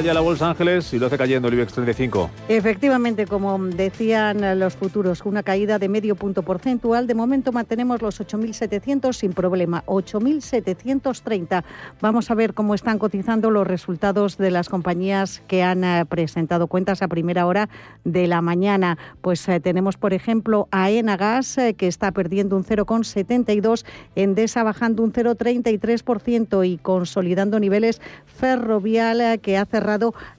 Arranca ya la Bolsa Ángeles y lo hace cayendo el IBEX 35. Efectivamente, como decían los futuros, una caída de medio punto porcentual. De momento mantenemos los 8.700 sin problema, 8.730. Vamos a ver cómo están cotizando los resultados de las compañías que han eh, presentado cuentas a primera hora de la mañana. Pues eh, tenemos, por ejemplo, a Enagas, eh, que está perdiendo un 0,72, Endesa bajando un 0,33% y consolidando niveles Ferrovial, que hace cerrado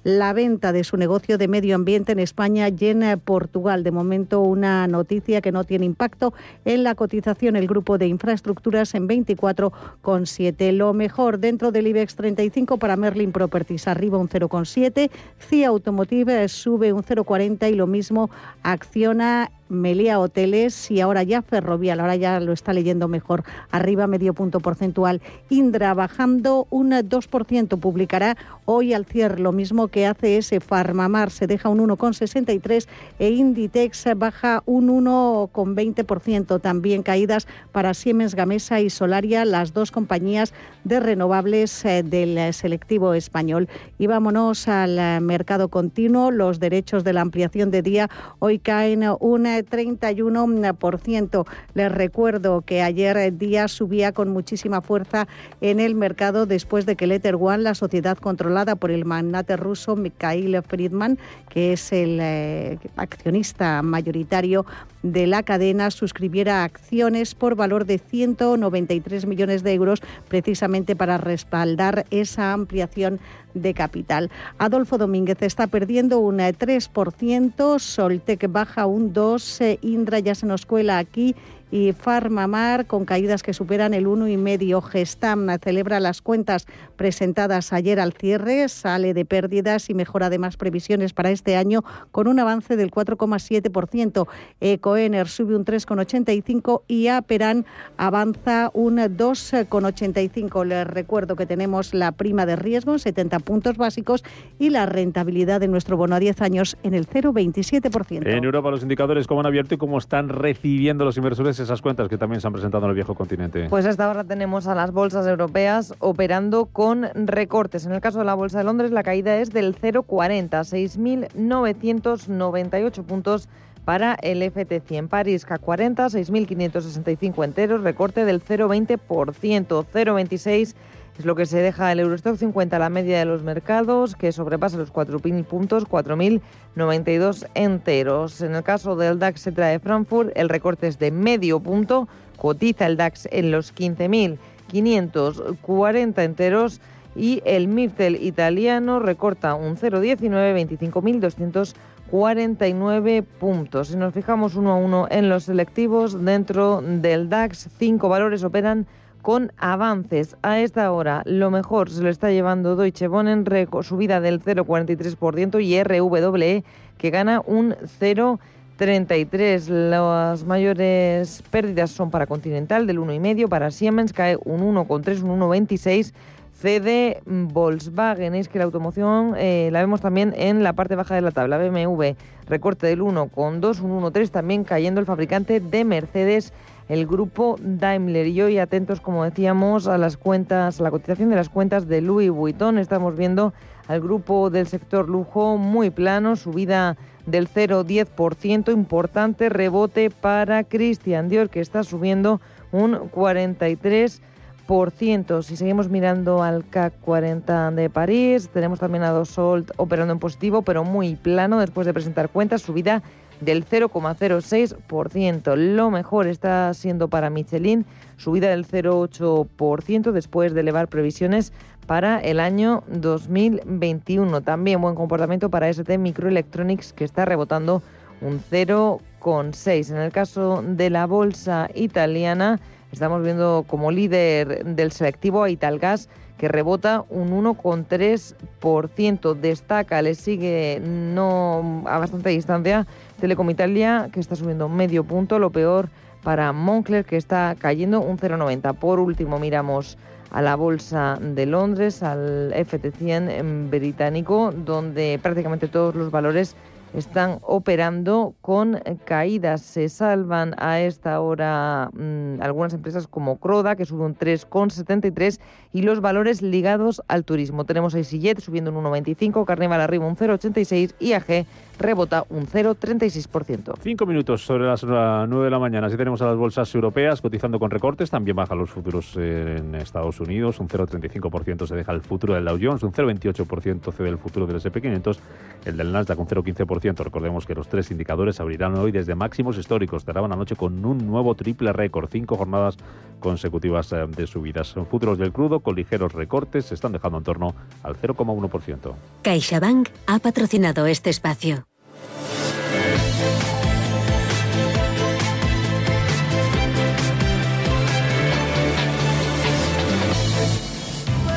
la venta de su negocio de medio ambiente en España y en Portugal. De momento, una noticia que no tiene impacto en la cotización. El grupo de infraestructuras en 24,7. Lo mejor dentro del IBEX 35 para Merlin Properties, arriba un 0,7. CIA Automotive sube un 0,40 y lo mismo acciona Melia Hoteles y ahora ya Ferrovial, ahora ya lo está leyendo mejor, arriba medio punto porcentual. Indra bajando un 2%, publicará hoy al cierre lo mismo que hace ese Farmamar, se deja un 1,63 e Inditex baja un 1,20%, también caídas para Siemens Gamesa y Solaria, las dos compañías de renovables eh, del selectivo español. Y vámonos al mercado continuo, los derechos de la ampliación de día. Hoy caen una 31%. Les recuerdo que ayer día subía con muchísima fuerza en el mercado después de que Letter One, la sociedad controlada por el magnate ruso Mikhail Friedman, que es el eh, accionista mayoritario de la cadena, suscribiera acciones por valor de 193 millones de euros precisamente para respaldar esa ampliación de capital. Adolfo Domínguez está perdiendo un 3%, Soltec baja un 2%, Indra ya se nos cuela aquí y Farmamar con caídas que superan el 1,5. Gestam celebra las cuentas presentadas ayer al cierre, sale de pérdidas y mejora además previsiones para este año con un avance del 4,7%. Ecoener sube un 3,85 y Aperan avanza un 2,85. Les recuerdo que tenemos la prima de riesgo, 70 puntos básicos, y la rentabilidad de nuestro bono a 10 años en el 0,27%. En Europa los indicadores cómo han abierto y cómo están recibiendo los inversores esas cuentas que también se han presentado en el viejo continente? Pues hasta ahora tenemos a las bolsas europeas operando con recortes. En el caso de la Bolsa de Londres, la caída es del 0,40, 6.998 puntos para el FT100. París CAC 40, 6.565 enteros, recorte del 0,20%, 0,26% es lo que se deja el Eurostock 50 la media de los mercados, que sobrepasa los 4.000 puntos, 4.092 enteros. En el caso del DAX se trae Frankfurt, el recorte es de medio punto, cotiza el DAX en los 15.540 enteros y el MIFTEL italiano recorta un 0,19, 25.249 puntos. Si nos fijamos uno a uno en los selectivos, dentro del DAX, cinco valores operan con avances. A esta hora lo mejor se lo está llevando Deutsche Wohnen, subida del 0,43% y RWE que gana un 0,33. Las mayores pérdidas son para Continental del 1,5, para Siemens cae un 1,3, un 1,26 cede Volkswagen. Es que la automoción eh, la vemos también en la parte baja de la tabla. BMW recorte del 1,2, un 1,3 también cayendo el fabricante de Mercedes el grupo Daimler. Y hoy atentos, como decíamos, a las cuentas, a la cotización de las cuentas de Louis Vuitton. Estamos viendo al grupo del sector lujo muy plano, subida del 0,10%, importante rebote para Christian Dior, que está subiendo un 43%. Si seguimos mirando al CAC 40 de París, tenemos también a Dosolt operando en positivo, pero muy plano después de presentar cuentas, subida del 0,06%. Lo mejor está siendo para Michelin, subida del 0,8% después de elevar previsiones para el año 2021. También buen comportamiento para ST Microelectronics que está rebotando un 0,4%. 0,6. En el caso de la bolsa italiana, estamos viendo como líder del selectivo a Italgas que rebota un 1,3%. Destaca, le sigue no a bastante distancia Telecom Italia, que está subiendo medio punto. Lo peor para Moncler, que está cayendo un 0,90. Por último, miramos a la Bolsa de Londres, al FT100 británico, donde prácticamente todos los valores están operando con caídas. Se salvan a esta hora mm, algunas empresas como Croda, que sube un 3,73, y los valores ligados al turismo. Tenemos a EasyJet subiendo un 1,95, Carnival arriba un 0,86 y AG rebota un 0,36%. Cinco minutos sobre las 9 de la mañana. Si tenemos a las bolsas europeas cotizando con recortes, también bajan los futuros en Estados Unidos, un 0,35% se deja el futuro del Dow Jones, un 0,28% cede el futuro del SP500, el del Nasdaq un 0,15%. Recordemos que los tres indicadores abrirán hoy desde máximos históricos. Cerraban anoche con un nuevo triple récord, cinco jornadas consecutivas eh, de subidas. Son futuros del crudo con ligeros recortes se están dejando en torno al 0,1%. CaixaBank ha patrocinado este espacio.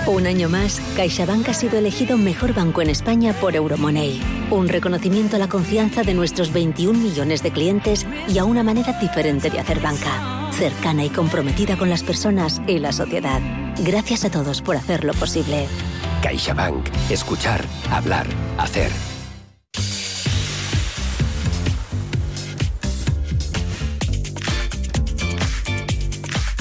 Un año más, CaixaBank ha sido elegido mejor banco en España por Euromoney. Un reconocimiento a la confianza de nuestros 21 millones de clientes y a una manera diferente de hacer banca. Cercana y comprometida con las personas y la sociedad. Gracias a todos por hacerlo posible. CaixaBank. Escuchar, hablar, hacer.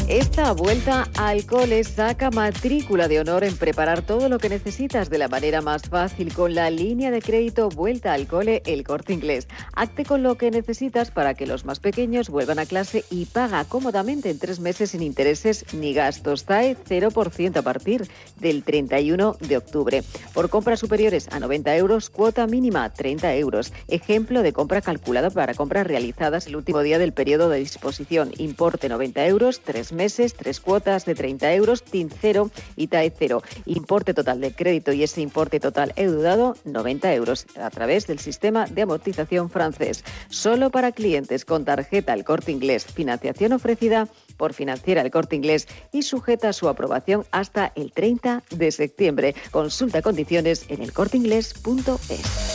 Esta vuelta al cole saca matrícula de honor en preparar todo lo que necesitas de la manera más fácil con la línea de crédito Vuelta al cole El Corte Inglés. Acte con lo que necesitas para que los más pequeños vuelvan a clase y paga cómodamente en tres meses sin intereses ni gastos. TAE 0% a partir del 31 de octubre. Por compras superiores a 90 euros, cuota mínima 30 euros. Ejemplo de compra calculada para compras realizadas el último día del periodo de disposición. Importe 90 euros, tres meses tres cuotas de 30 euros, TIN 0 y TAE 0. Importe total de crédito y ese importe total eudado, 90 euros, a través del sistema de amortización francés. Solo para clientes con tarjeta El Corte Inglés. Financiación ofrecida por Financiera El Corte Inglés y sujeta a su aprobación hasta el 30 de septiembre. Consulta condiciones en elcorteinglés.es.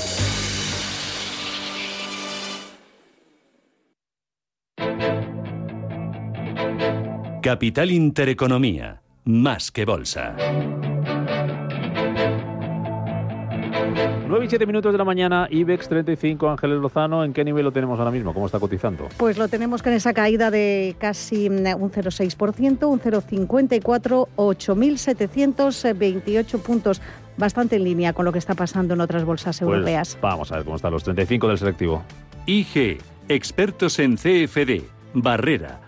Capital Intereconomía, más que bolsa. 9 y 7 minutos de la mañana, IBEX 35, Ángeles Lozano, ¿en qué nivel lo tenemos ahora mismo? ¿Cómo está cotizando? Pues lo tenemos con esa caída de casi mm, un 0,6%, un 0,54, 8.728 puntos, bastante en línea con lo que está pasando en otras bolsas Pues europeas. vamos a ver cómo están los 35 del selectivo. IG, expertos en CFD, Barrera,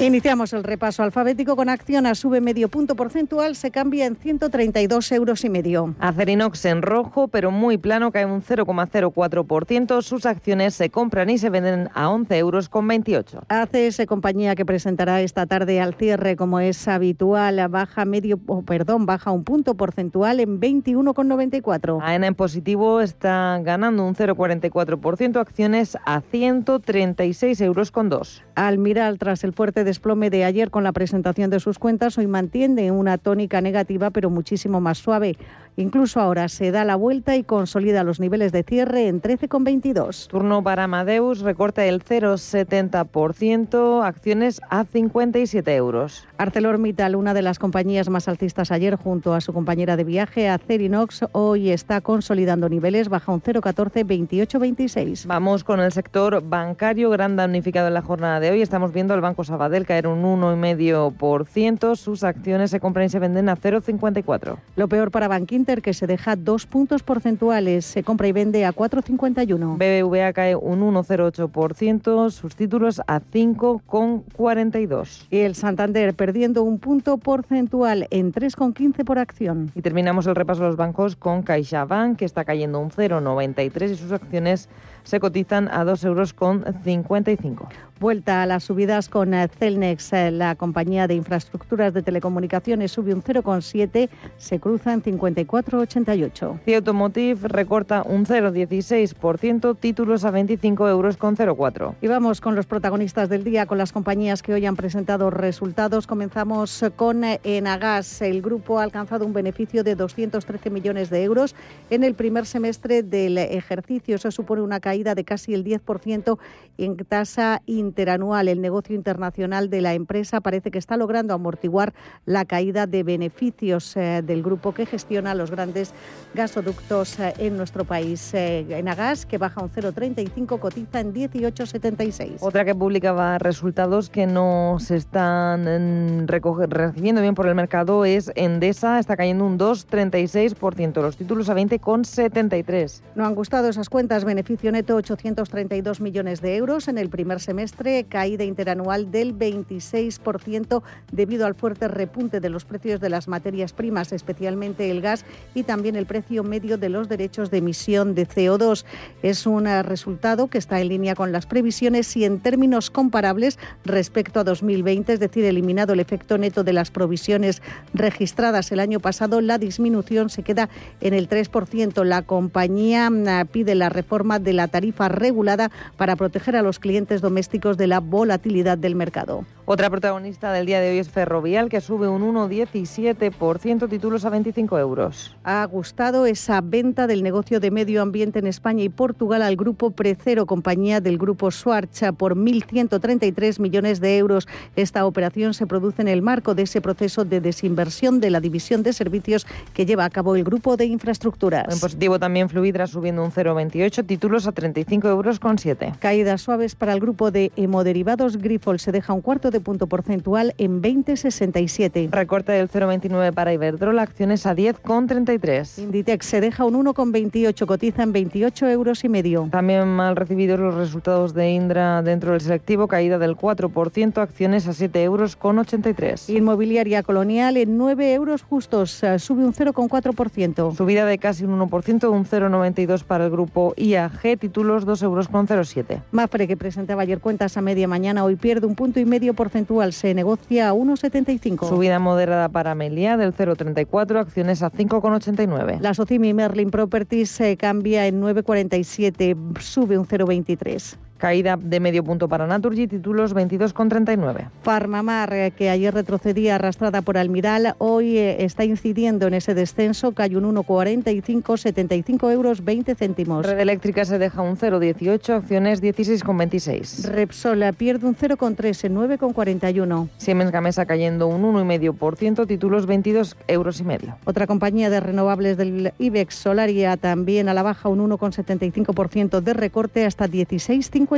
Iniciamos el repaso alfabético con Acciona sube medio punto porcentual, se cambia en 132 euros y medio. Acerinox en rojo, pero muy plano, cae un 0,04%. Sus acciones se compran y se venden a 11 euros con 28. ACS compañía que presentará esta tarde al cierre como es habitual, baja medio, oh, perdón, baja un punto porcentual en 21,94. AENA en positivo está ganando un 0,44%, acciones a 136 euros con 2. Almiral, tras el fuerte desplome de ayer con la presentación de sus cuentas, hoy mantiene una tónica negativa, pero muchísimo más suave. Incluso ahora se da la vuelta y consolida los niveles de cierre en 13,22. Turno para Amadeus, recorta el 0,70%, acciones a 57 euros. ArcelorMittal, una de las compañías más alcistas ayer junto a su compañera de viaje, Acerinox, hoy está consolidando niveles, baja un 0,14, 28,26. Vamos con el sector bancario, gran damnificado en la jornada de hoy. Estamos viendo al Banco Sabadell caer un 1,5%. Sus acciones se compran y se venden a 0,54. Lo peor para Bank Inter, que se deja dos puntos porcentuales, se compra y vende a 4,51. BBVA cae un 1,08%, sus títulos a 5,42. Y el Santander perdiendo un punto porcentual en 3,15 por acción. Y terminamos el repaso de los bancos con CaixaBank, que está cayendo un 0,93 y sus acciones se cotizan a 2,55 euros. Vuelta a las subidas con eh, Celnex, eh, la compañía de infraestructuras de telecomunicaciones, sube un 0,7, se cruza en 54,88. The Automotive recorta un 0,16%, títulos a 25 euros con 0,4. Y vamos con los protagonistas del día, con las compañías que hoy han presentado resultados. Comenzamos con Enagas. El grupo ha alcanzado un beneficio de 213 millones de euros en el primer semestre del ejercicio. Eso supone una caída de casi el 10% en tasa interanual. El negocio internacional de la empresa parece que está logrando amortiguar la caída de beneficios eh, del grupo que gestiona los grandes gasoductos eh, en nuestro país. Eh, Enagas, que baja un 0,35, cotiza en 18,76. Otra que publicaba resultados que no se están mm, recibiendo bien por el mercado es Endesa, está cayendo un 2,36%, los títulos a 20,73. No han gustado esas cuentas, beneficio neto 832 millones de euros en el primer semestre, caída interanual del 26% debido al fuerte repunte de los precios de las materias primas, especialmente el gas y también el precio medio de los derechos de emisión de CO2. Es un resultado que está en línea con las previsiones y en términos comparables respecto a 2020, es decir, eliminado el efecto neto de las provisiones registradas el año pasado, la disminución se queda en el 3%. La compañía mm, pide la reforma de la tarifa regulada para proteger a los clientes domésticos de la volatilidad del mercado. Otra protagonista del día de hoy es Ferrovial, que sube un 1,17%, títulos a 25 euros. Ha gustado esa venta del negocio de medio ambiente en España y Portugal al grupo Precero, compañía del grupo Suarcha, por 1.133 millones de euros. Esta operación se produce en el marco de ese proceso de desinversión de la división de servicios que lleva a cabo el grupo de infraestructuras. En positivo también Fluidra subiendo un 0,28, títulos a 35 euros con 7. Caídas suaves para el grupo de hemoderivados Grifol se deja un cuarto de punto porcentual en 20,67. Recorte del 0,29 para Iberdrola, acciones a 10,33. Inditex se deja un 1,28, cotiza en 28 euros y medio. También mal recibidos los resultados de Indra dentro del selectivo, caída del 4%, acciones a 7 euros con 83. Inmobiliaria Colonial en 9 euros justos, eh, sube un 0,4%. Subida de casi un 1%, un 0,92 para el grupo IAG, títulos 2 euros con 07. Mafre, que presentaba ayer cuentas a media mañana, hoy pierde un punto y medio porcentual, se negocia a 1,75. Subida moderada para Melia del 0,34, acciones a 5,89. La Socimi Merlin Properties se cambia en 9,47, sube un 0,23. Caída de medio punto para Naturgy, títulos 22,39. Farmamar, eh, que ayer retrocedía arrastrada por Almiral, hoy eh, está incidiendo en ese descenso, cae un 1,45, 75 euros 20 céntimos. Red Eléctrica se deja un 0,18, acciones 16,26. Repsol pierde un 0,3 en 9,41. Siemens Gamesa cayendo un 1,5%, títulos 22 euros y medio. Otra compañía de renovables del IBEX, Solaria, también a la baja un 1,75% de recorte hasta 16,50.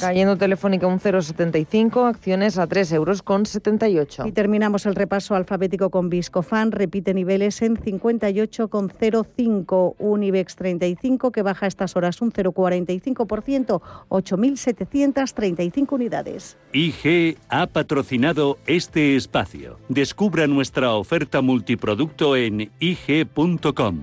Cayendo Telefónica un 0,75, acciones a 3 euros con 78. Y terminamos el repaso alfabético con Viscofan, repite niveles en 58,05. Unibex 35 que baja a estas horas un 0,45%, 8.735 unidades. IG ha patrocinado este espacio. Descubra nuestra oferta multiproducto en IG.com.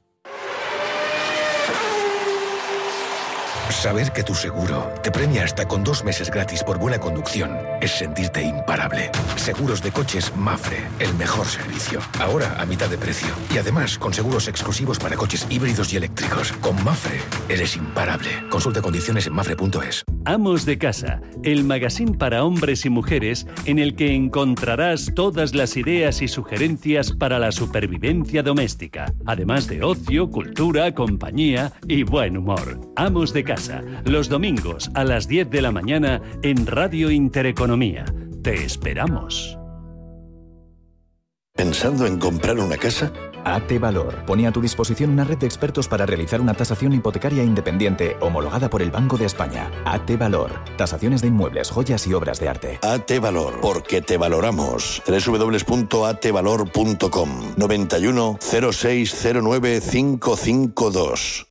Saber que tu seguro te premia hasta con dos meses gratis por buena conducción es sentirte imparable. Seguros de coches Mafre, el mejor servicio. Ahora a mitad de precio. Y además con seguros exclusivos para coches híbridos y eléctricos. Con Mafre eres imparable. Consulta condiciones en mafre.es. Amos de Casa, el magazine para hombres y mujeres en el que encontrarás todas las ideas y sugerencias para la supervivencia doméstica, además de ocio, cultura, compañía y buen humor. Amos de Casa, los domingos a las 10 de la mañana en Radio Intereconomía. Te esperamos. ¿Pensando en comprar una casa? AT Valor pone a tu disposición una red de expertos para realizar una tasación hipotecaria independiente homologada por el Banco de España. AT Valor. Tasaciones de inmuebles, joyas y obras de arte. AT Valor, porque te valoramos. www.atvalor.com 91 0609 552.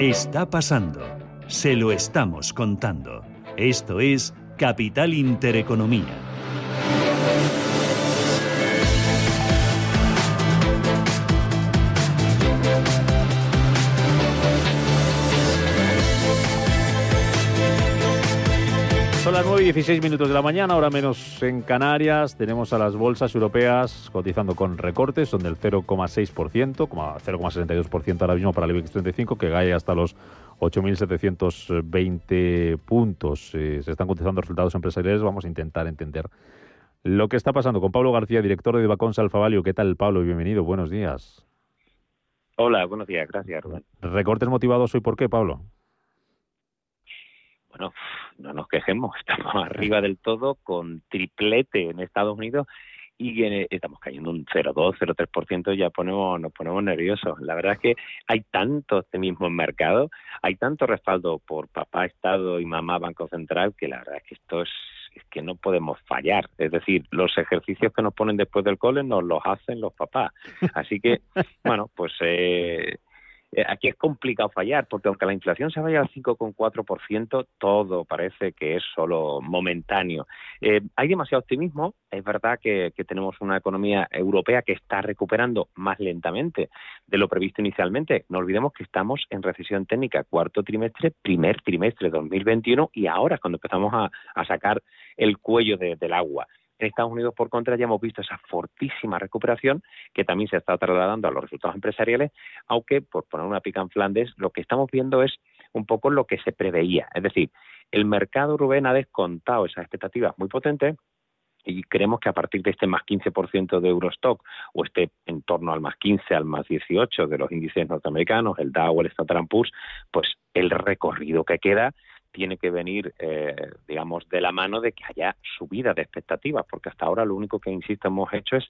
Está pasando. Se lo estamos contando. Esto es Capital Intereconomía. 9 y 16 minutos de la mañana, ahora menos en Canarias. Tenemos a las bolsas europeas cotizando con recortes, son del 0,6%, 0,62% ahora mismo para el IBEX 35, que cae hasta los 8.720 puntos. Eh, se están cotizando resultados empresariales. Vamos a intentar entender lo que está pasando con Pablo García, director de Bacons Alfavalio. ¿Qué tal, Pablo? Bienvenido, buenos días. Hola, buenos días, gracias, Rubén. ¿Recortes motivados hoy por qué, Pablo? Bueno, no nos quejemos, estamos arriba del todo con triplete en Estados Unidos y estamos cayendo un 0,2, 0,3%, ya ponemos, nos ponemos nerviosos. La verdad es que hay tanto optimismo en mercado, hay tanto respaldo por papá Estado y mamá Banco Central, que la verdad es que esto es, es que no podemos fallar. Es decir, los ejercicios que nos ponen después del cole nos los hacen los papás. Así que, bueno, pues... Eh, eh, aquí es complicado fallar, porque aunque la inflación se vaya al 5,4%, todo parece que es solo momentáneo. Eh, hay demasiado optimismo. Es verdad que, tenemos una economía europea que está recuperando más lentamente de lo previsto inicialmente. No olvidemos que estamos en recesión técnica, cuarto trimestre, primer trimestre de 2021 y ahora es cuando empezamos a, sacar el cuello del agua. En Estados Unidos, por contra, ya hemos visto esa fortísima recuperación que también se está trasladando a los resultados empresariales, aunque, por poner una pica en Flandes, lo que estamos viendo es un poco lo que se preveía. Es decir, el mercado, Rubén, ha descontado esas expectativas muy potentes y creemos que a partir de este más 15% de Eurostock o este en torno al más 15, al más 18 de los índices norteamericanos, el Dow, el Standard Poor's, pues el recorrido que queda tiene que venir, eh, digamos, de la mano de que haya subida de expectativas, porque hasta ahora lo único que, insisto, hemos hecho es,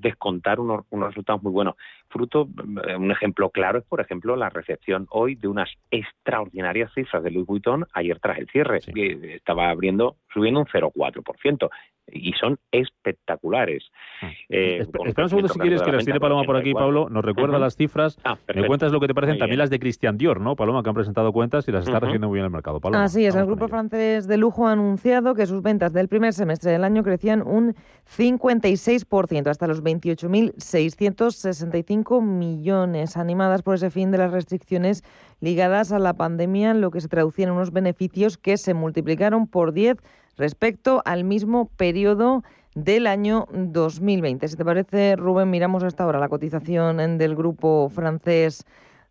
descontar unos, resultados muy buenos. Fruto, eh, un ejemplo claro es, por ejemplo, la recepción hoy de unas extraordinarias cifras de Louis Vuitton ayer tras el cierre. que Estaba abriendo, subiendo un 0,4% y son espectaculares. Ah. Eh, espera un segundo si quieres que las tiene Paloma por aquí, Pablo. Nos recuerda las cifras. Ah, me cuentas lo que te parecen también las de Christian Dior, ¿no, Paloma? Que han presentado cuentas y las está recibiendo muy bien el mercado. Paloma, Así es, el grupo francés de lujo ha anunciado que sus ventas del primer semestre del año crecían un 56%, hasta los 28.665 millones, animadas por ese fin de las restricciones ligadas a la pandemia, lo que se traducía en unos beneficios que se multiplicaron por 10 respecto al mismo periodo del año 2020. Si te parece, Rubén, miramos hasta ahora la cotización del grupo francés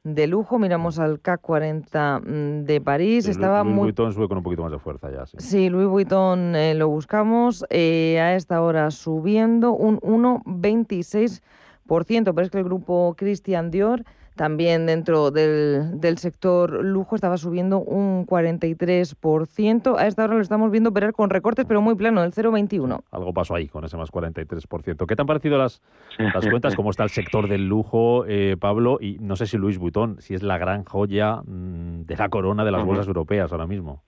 de lujo. Miramos al CAC 40 mm, de París. Estaba Louis muy... Vuitton sube con un poquito más de fuerza ya. Sí, sí Louis Vuitton eh, lo buscamos. Eh, a esta hora subiendo un 1,26%. Pero es que el grupo Christian Dior También dentro del, del sector lujo estaba subiendo un 43%. A esta hora lo estamos viendo operar con recortes, pero muy plano, del 0,21. Algo pasó ahí con ese más 43%. ¿Qué te han parecido las, las cuentas? ¿Cómo está el sector del lujo, eh, Pablo? Y no sé si Luis Vuitton, si es la gran joya mm, de la corona de las bolsas europeas ahora mismo.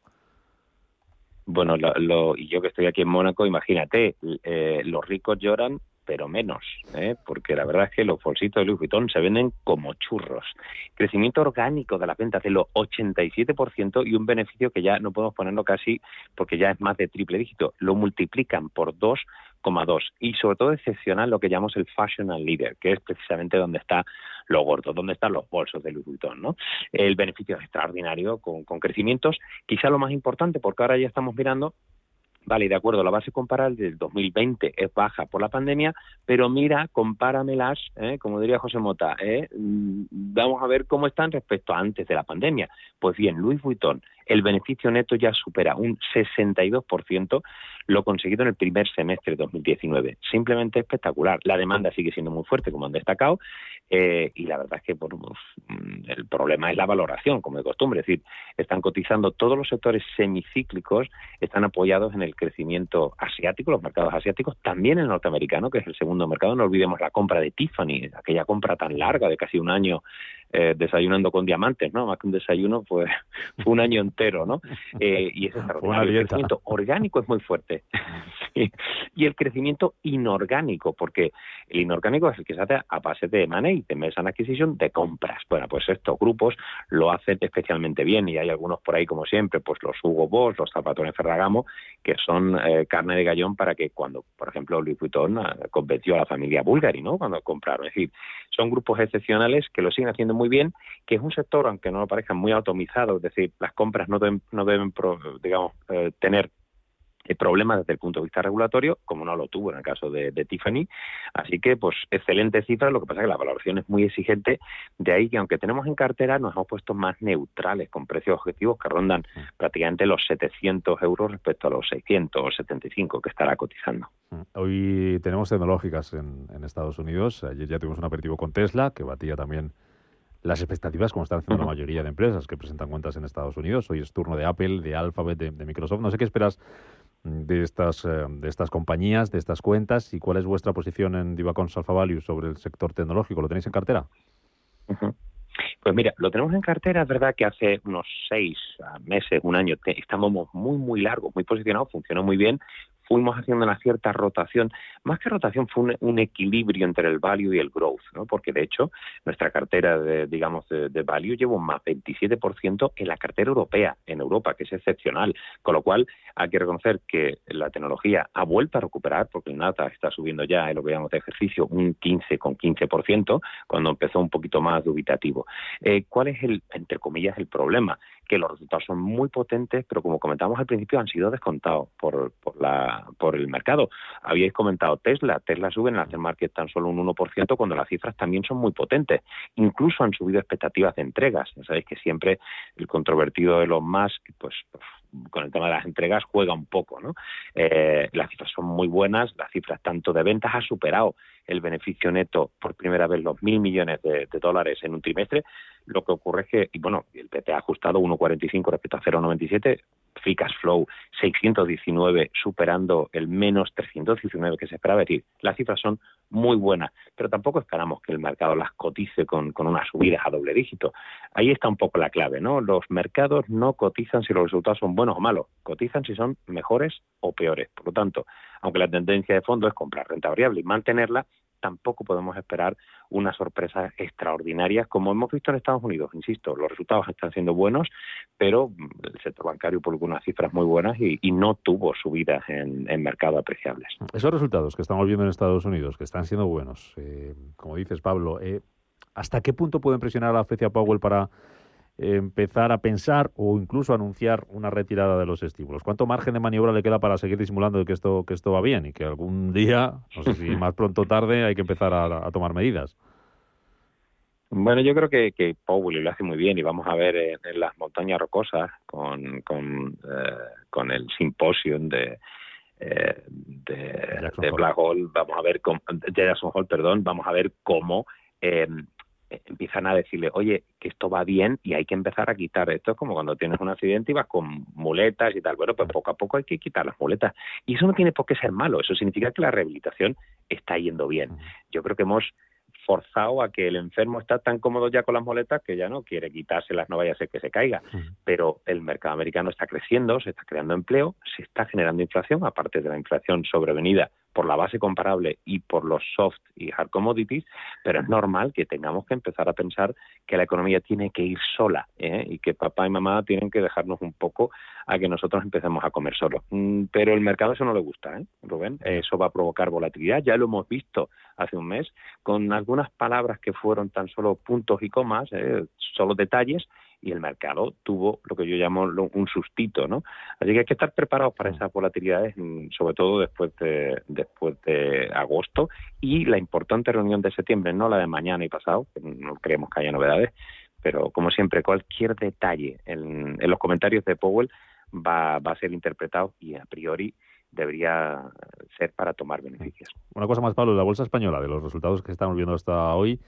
Bueno, lo, y yo que estoy aquí en Mónaco, imagínate, eh, los ricos lloran pero menos, ¿eh? porque la verdad es que los bolsitos de Louis Vuitton se venden como churros. Crecimiento orgánico de las ventas de los 87% y un beneficio que ya no podemos ponerlo casi porque ya es más de triple dígito. Lo multiplican por 2,2 y sobre todo excepcional lo que llamamos el Fashion Leader, que es precisamente donde está lo gordo, donde están los bolsos de Louis Vuitton. ¿no? El beneficio es extraordinario con, con crecimientos, quizá lo más importante porque ahora ya estamos mirando Vale, de acuerdo, la base comparable del 2020 es baja por la pandemia, pero mira, compáramelas, ¿eh? como diría José Mota, ¿eh? Mm, vamos a ver cómo están respecto a antes de la pandemia. Pues bien, Louis Vuitton, el beneficio neto ya supera un 62% lo conseguido en el primer semestre de 2019. Simplemente espectacular. La demanda sigue siendo muy fuerte, como han destacado, eh, y la verdad es que pues, mm, el problema es la valoración, como de costumbre. Es decir, están cotizando todos los sectores semicíclicos, están apoyados en el crecimiento asiático, los mercados asiáticos, también el norteamericano, que es el segundo mercado. No olvidemos la compra de Tiffany, aquella compra tan larga de casi un año eh, desayunando con diamantes, ¿no? Más que un desayuno, fue, fue un año entero, ¿no? Eh, y ese es el crecimiento orgánico es muy fuerte. Y el crecimiento inorgánico, porque el inorgánico es el que se hace a base de money, de mesa adquisición, de compras. Bueno, pues estos grupos lo hacen especialmente bien y hay algunos por ahí, como siempre, pues los Hugo Boss, los Zapatones Ferragamo, que son eh, carne de gallón para que cuando, por ejemplo, Louis Vuitton convenció a la familia Bulgari, ¿no? Cuando compraron. Es decir, son grupos excepcionales que lo siguen haciendo muy bien, que es un sector, aunque no lo parezca, muy automizado, es decir, las compras no deben, no deben digamos, eh, tener problemas desde el punto de vista regulatorio, como no lo tuvo en el caso de, Tiffany. Así que, pues, excelente cifra, lo que pasa es que la valoración es muy exigente, de ahí que aunque tenemos en cartera, nos hemos puesto más neutrales, con precios objetivos que rondan prácticamente los 700 euros respecto a los 675 que estará cotizando. Hoy tenemos tecnológicas en, en Estados Unidos. Ayer ya tuvimos un aperitivo con Tesla, que batía también las expectativas, como están haciendo la mayoría de empresas que presentan cuentas en Estados Unidos. Hoy es turno de Apple, de Alphabet, de, Microsoft. No sé qué esperas de estas, eh, de estas compañías, de estas cuentas y cuál es vuestra posición en Divacons Alpha Value sobre el sector tecnológico. ¿Lo tenéis en cartera? Pues mira, lo tenemos en cartera, es verdad que hace unos seis meses, un año, estamos muy, muy largos, muy posicionados, funcionó muy bien, fuimos haciendo una cierta rotación. Más que rotación, fue un, equilibrio entre el value y el growth, ¿no? porque de hecho nuestra cartera de, digamos, de, value lleva un más 27% en la cartera europea, en Europa, que es excepcional. Con lo cual hay que reconocer que la tecnología ha vuelto a recuperar, porque el NATA está subiendo ya en lo que llamamos de ejercicio un 15 con 15%, cuando empezó un poquito más dubitativo. Eh, ¿Cuál es el, entre comillas, el problema? Que los resultados son muy potentes, pero como comentamos al principio, han sido descontados por, por el mercado. Habíais comentado Tesla. Tesla sube en el aftermarket tan solo un 1% cuando las cifras también son muy potentes. Incluso han subido expectativas de entregas. Ya sabéis que siempre el controvertido de los más, pues con el tema de las entregas juega un poco, ¿no? Eh, las cifras son muy buenas, las cifras tanto de ventas ha superado el beneficio neto por primera vez los mil millones de, dólares en un trimestre. Lo que ocurre es que, y bueno, el PT ha ajustado 1,45 respecto a 0,97, free cash flow 619 superando el menos 319 que se esperaba. Es decir, las cifras son muy buenas, pero tampoco esperamos que el mercado las cotice con, con unas subidas a doble dígito. Ahí está un poco la clave, ¿no? Los mercados no cotizan si los resultados son buenos o malos, cotizan si son mejores o peores. Por lo tanto, aunque la tendencia de fondo es comprar renta variable y mantenerla, tampoco podemos esperar unas sorpresas extraordinarias como hemos visto en Estados Unidos. Insisto, los resultados están siendo buenos, pero el sector bancario publicó unas cifras muy buenas y, no tuvo subidas en, en mercado apreciables. Esos resultados que estamos viendo en Estados Unidos, que están siendo buenos, eh, como dices Pablo, eh, ¿hasta qué punto pueden presionar a la Fecia Powell para empezar a pensar o incluso anunciar una retirada de los estímulos? ¿Cuánto margen de maniobra le queda para seguir disimulando que esto, que esto va bien y que algún día, no sé si más pronto o tarde, hay que empezar a, tomar medidas? Bueno, yo creo que, que Powell lo hace muy bien y vamos a ver en, las montañas rocosas con, con, eh, con el simposio de, eh, de, Black Hole, vamos a ver cómo, de Jackson Hole, perdón, vamos a ver cómo eh, empiezan a decirle, oye, que esto va bien y hay que empezar a quitar. Esto es como cuando tienes un accidente y vas con muletas y tal. Bueno, pues poco a poco hay que quitar las muletas. Y eso no tiene por qué ser malo, eso significa que la rehabilitación está yendo bien. Yo creo que hemos forzado a que el enfermo está tan cómodo ya con las muletas que ya no quiere quitárselas, no vaya a ser que se caiga. Pero el mercado americano está creciendo, se está creando empleo, se está generando inflación, aparte de la inflación sobrevenida por la base comparable y por los soft y hard commodities, pero es normal que tengamos que empezar a pensar que la economía tiene que ir sola ¿eh? y que papá y mamá tienen que dejarnos un poco a que nosotros empecemos a comer solos. Mm, pero el mercado eso no le gusta, ¿eh, Rubén. Eso va a provocar volatilidad. Ya lo hemos visto hace un mes con algunas palabras que fueron tan solo puntos y comas, ¿eh? solo detalles, y el mercado tuvo lo que yo llamo un sustito, ¿no? Así que hay que estar preparados para esas volatilidades, mm, sobre todo después de, después de agosto y la importante reunión de septiembre, no la de mañana y pasado, no creemos que haya novedades, pero como siempre, cualquier detalle en, los comentarios de Powell va, va a ser interpretado y a priori debería ser para tomar beneficios. Una cosa más, Pablo, la bolsa española, de los resultados que estamos viendo hasta hoy,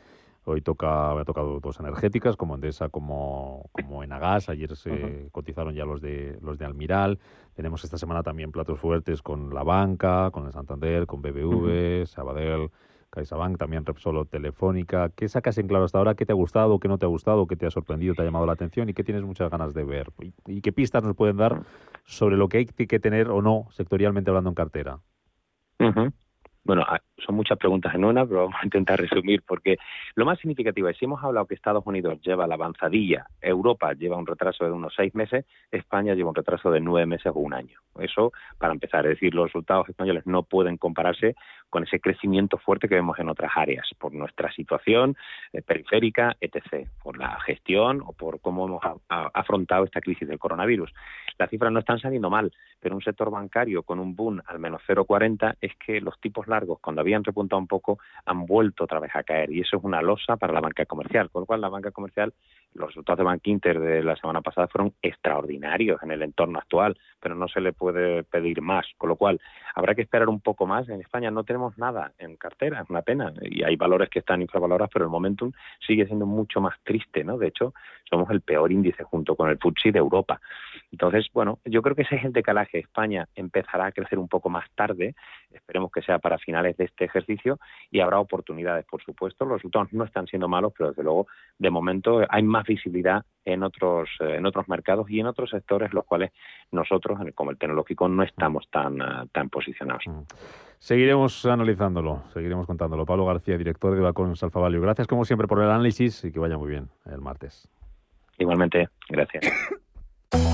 Hoy toca, ha tocado dos energéticas, como Endesa, como, como Enagas. Ayer se cotizaron ya los de los de Almiral. Tenemos esta semana también platos fuertes con la banca, con el Santander, con BBV, Sabadell, CaixaBank, también Repsolo Telefónica. ¿Qué sacas en claro hasta ahora? ¿Qué te ha gustado? ¿Qué no te ha gustado? ¿Qué te ha sorprendido? ¿Te ha llamado la atención? ¿Y qué tienes muchas ganas de ver? ¿Y, qué pistas nos pueden dar sobre lo que hay que tener o no sectorialmente hablando en cartera? Bueno, ah, son muchas preguntas en una, pero vamos a intentar resumir, porque lo más significativo es, si hemos hablado que Estados Unidos lleva la avanzadilla, Europa lleva un retraso de unos seis meses, España lleva un retraso de nueve meses o un año. Eso, para empezar, es decir, los resultados españoles no pueden compararse con ese crecimiento fuerte que vemos en otras áreas, por nuestra situación eh, periférica, etc., por la gestión o por cómo hemos afrontado esta crisis del coronavirus. Las cifras no están saliendo mal, pero un sector bancario con un boom al menos 0,40 es que los tipos largos, cuando habían repuntado un poco, han vuelto otra vez a caer y eso es una losa para la banca comercial, con lo cual la banca comercial, los resultados de Bank Inter de la semana pasada fueron extraordinarios en el entorno actual, pero no se le puede pedir más, con lo cual habrá que esperar un poco más. En España no tenemos nada en cartera, es una pena, y hay valores que están infravalorados, pero el momentum sigue siendo mucho más triste, ¿no? De hecho, somos el peor índice junto con el FTSE de Europa. Entonces, bueno, yo creo que ese es el decalaje. España empezará a crecer un poco más tarde, esperemos que sea para finales de este ejercicio, y habrá oportunidades, por supuesto. Los resultados no están siendo malos, pero desde luego, de momento, hay más visibilidad en otros, eh, en otros mercados y en otros sectores los cuales nosotros, como el tecnológico, no estamos tan, eh, tan posicionados. Mm. Seguiremos analizándolo, seguiremos contándolo. Pablo García, director de Bacón Salfavalio. Gracias como siempre por el análisis y que vaya muy bien el martes. Igualmente, gracias.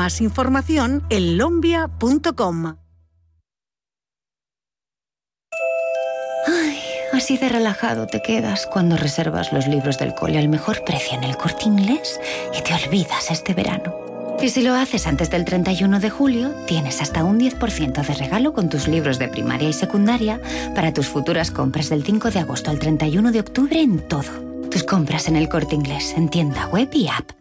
Más información en lombia.com. Ay, así de relajado te quedas cuando reservas los libros del cole al mejor precio en el corte inglés y te olvidas este verano. Y si lo haces antes del 31 de julio, tienes hasta un 10% de regalo con tus libros de primaria y secundaria para tus futuras compras del 5 de agosto al 31 de octubre en todo. Tus compras en el corte inglés, en tienda web y app.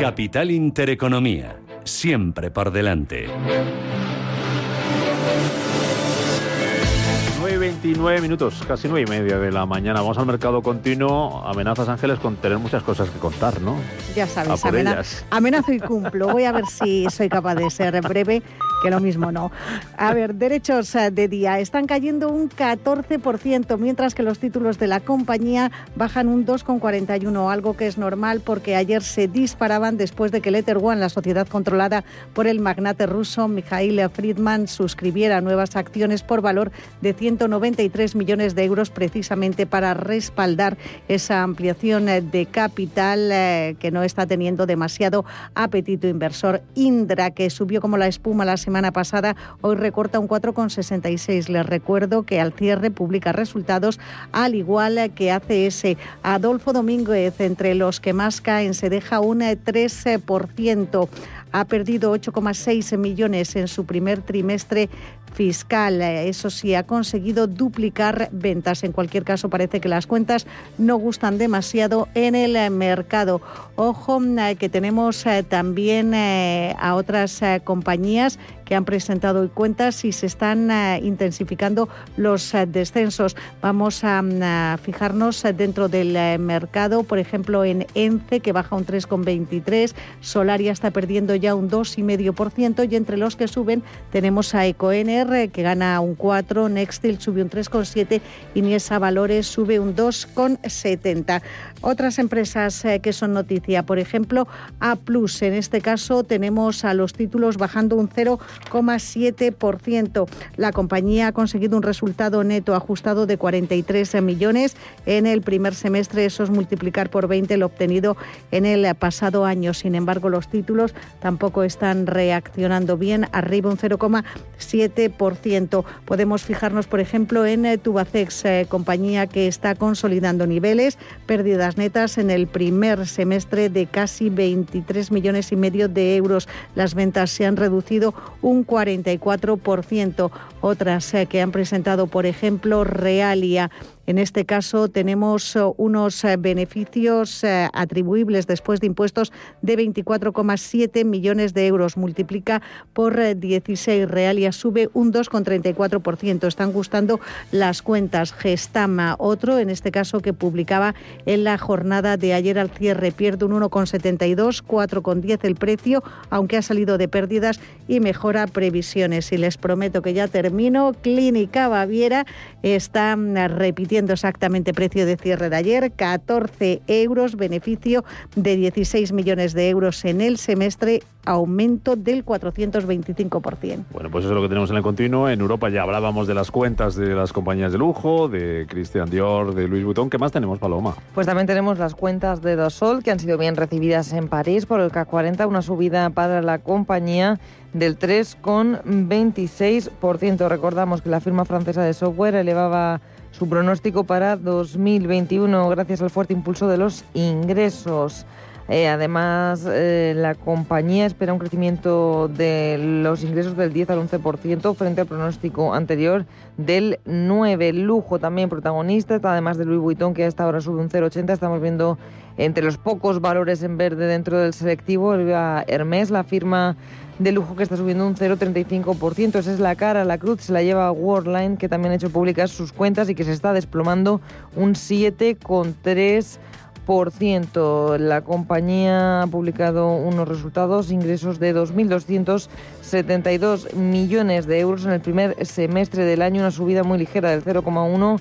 Capital Intereconomía, siempre por delante. 29 minutos, casi 9 y media de la mañana. Vamos al mercado continuo. Amenazas, Ángeles, con tener muchas cosas que contar, ¿no? Ya sabes, amenazo y cumplo. Voy a ver si soy capaz de ser breve que lo mismo no. A ver, derechos eh, de día están cayendo un 14%, mientras que los títulos de la compañía bajan un 2,41, algo que es normal porque ayer se disparaban después de que Letter One, la sociedad controlada por el magnate ruso Mikhail Friedman, suscribiera nuevas acciones por valor de 193 millones de euros precisamente para respaldar esa ampliación eh, de capital eh, que no está teniendo demasiado apetito inversor. Indra, que subió como la espuma la semana semana pasada, hoy recorta un 4,66. Les recuerdo que al cierre publica resultados al igual que ese Adolfo Domínguez, entre los que más caen, se deja un 13% ha perdido 8,6 millones en su primer trimestre fiscal. Eso sí, ha conseguido duplicar ventas. En cualquier caso, parece que las cuentas no gustan demasiado en el mercado. Ojo eh, que tenemos eh, también eh, a otras compañías que han presentado cuentas y se están intensificando los descensos. Vamos a, fijarnos dentro del mercado, por ejemplo, en ENCE, que baja un 3,23, Solaria está perdiendo ya un 2,5% y entre los que suben tenemos a Ecoener que gana un 4, Nextel sube un 3,7 y Niesa Valores sube un 2,70. Otras empresas eh, que son noticia, por ejemplo, A Plus. En este caso tenemos a los títulos bajando un 0,7%. La compañía ha conseguido un resultado neto ajustado de 43 millones en el primer semestre. Eso es multiplicar por 20 lo obtenido en el pasado año. Sin embargo, los títulos tampoco están reaccionando bien. Arriba un 0,7%. Podemos fijarnos, por ejemplo, en eh, Tubacex, eh, compañía que está consolidando niveles, pérdidas netas en el primer semestre de casi 23 millones y medio de euros. Las ventas se han reducido un 44%. Otras eh, que han presentado, por ejemplo, Realia en este caso tenemos eh, unos eh, beneficios eh, atribuibles después de impuestos de 24,7 millones de euros. Multiplica por 16 Realia sube un 2,34%. Están gustando las cuentas. Gestama, otro, en este caso que publicaba en la jornada de ayer al cierre, pierde un 1,72, 4,10 el precio, aunque ha salido de pérdidas y mejora previsiones. Y les prometo que ya termino. Clínica Baviera está mm, repitiendo exactamente precio de cierre de ayer, 14 euros, beneficio de 16 millones de euros en el semestre, aumento del 425%. Bueno, pues eso es lo que tenemos en el continuo. En Europa ya hablábamos de las cuentas de las compañías de lujo, de Christian Dior, de Louis Vuitton. ¿Qué más tenemos, Paloma? Pues también tenemos las cuentas de Dassault, que han sido bien recibidas en París por el K40, una subida para la compañía del 3,26%. Recordamos que la firma francesa de software elevaba su pronóstico para 2021 gracias al fuerte impulso de los ingresos. Eh, además, eh, la compañía espera un crecimiento de los ingresos del 10 al 11% frente al pronóstico anterior del 9. Lujo también protagonista, además de Louis Vuitton, que a esta hora sube un 0,80. Estamos viendo entre los pocos valores en verde dentro del selectivo, Hermès, la firma de lujo que está subiendo un 0,35%. Esa es la cara, la cruz se la lleva Worldline, que también ha hecho públicas sus cuentas y que se está desplomando un 7,3%. La compañía ha publicado unos resultados, ingresos de 2.272 millones de euros en el primer semestre del año, una subida muy ligera del 0,1%.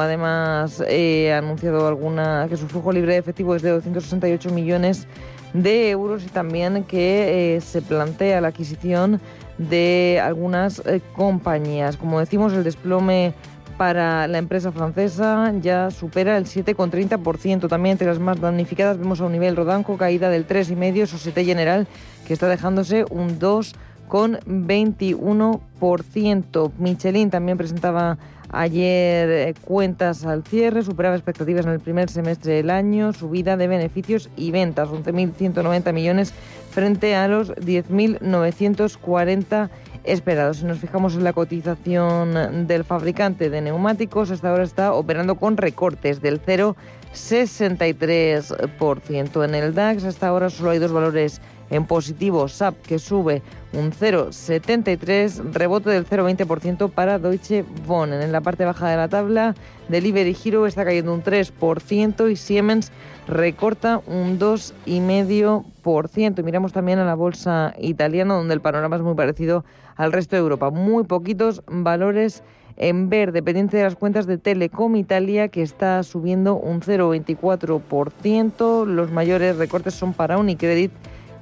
Además, eh, ha anunciado alguna que su flujo libre de efectivo es de 268 millones de euros y también que eh, se plantea la adquisición de algunas eh, compañías. Como decimos, el desplome para la empresa francesa ya supera el 7,30%. También entre las más damnificadas vemos a un nivel Rodanco caída del 3,5%, Societe General que está dejándose un 2%. Con 21%. Michelin también presentaba ayer eh, cuentas al cierre, superaba expectativas en el primer semestre del año, subida de beneficios y ventas, 11.190 millones frente a los 10.940 esperados. Si nos fijamos en la cotización del fabricante de neumáticos, hasta ahora está operando con recortes del 0,63%. En el DAX hasta ahora solo hay dos valores en positivo, SAP que sube un 0,73, rebote del 0,20% para Deutsche Wohnen. En la parte baja de la tabla, Delivery Hero está cayendo un 3% y Siemens recorta un 2,5%. Miramos también a la bolsa italiana, donde el panorama es muy parecido al resto de Europa. Muy poquitos valores en verde, dependiente de las cuentas de Telecom Italia, que está subiendo un 0,24%. Los mayores recortes son para Unicredit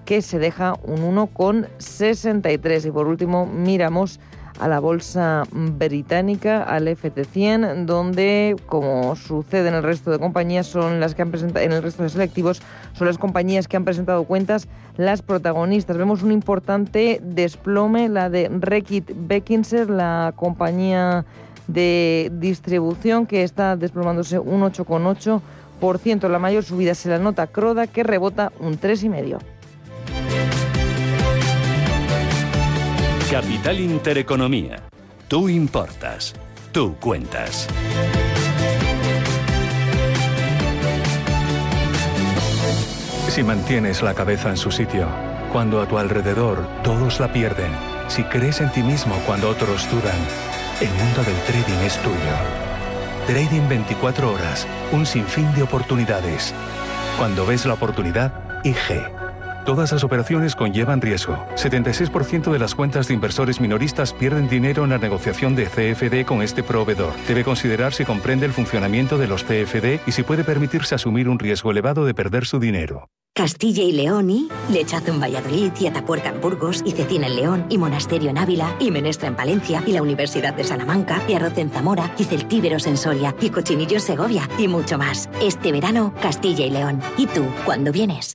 que se deja un 1,63. Y por último, miramos a la bolsa británica, al FT100, donde, como sucede en el resto de compañías, son las que han presentado, en el resto de selectivos, son las compañías que han presentado cuentas las protagonistas. Vemos un importante desplome, la de Reckitt Beckinser, la compañía de distribución que está desplomándose un 8,8%. La mayor subida se la nota Croda, que rebota un 3,5%. Capital Intereconomía. Tú importas. Tú cuentas. Si mantienes la cabeza en su sitio, cuando a tu alrededor todos la pierden, si crees en ti mismo cuando otros dudan, el mundo del trading es tuyo. Trading 24 horas, un sinfín de oportunidades. Cuando ves la oportunidad, IG. Todas las operaciones conllevan riesgo. 76% de las cuentas de inversores minoristas pierden dinero en la negociación de CFD con este proveedor. Debe considerar si comprende el funcionamiento de los CFD y si puede permitirse asumir un riesgo elevado de perder su dinero. Castilla y León y Lechazo en Valladolid y Atapuerca en Burgos y Cecina en León y Monasterio en Ávila y Menestra en Palencia y la Universidad de Salamanca y Arroz en Zamora y Celtíberos en Soria y Cochinillo en Segovia y mucho más. Este verano, Castilla y León. ¿Y tú, cuándo vienes?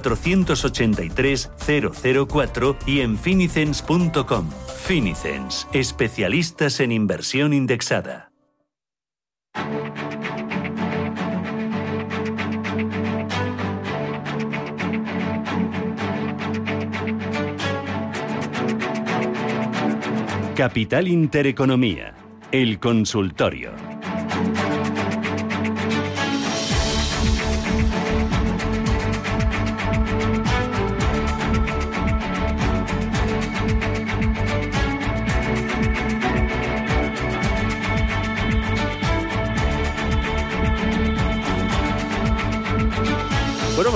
483 004 y en finicens.com. Finicens, especialistas en inversión indexada. Capital Intereconomía, el consultorio.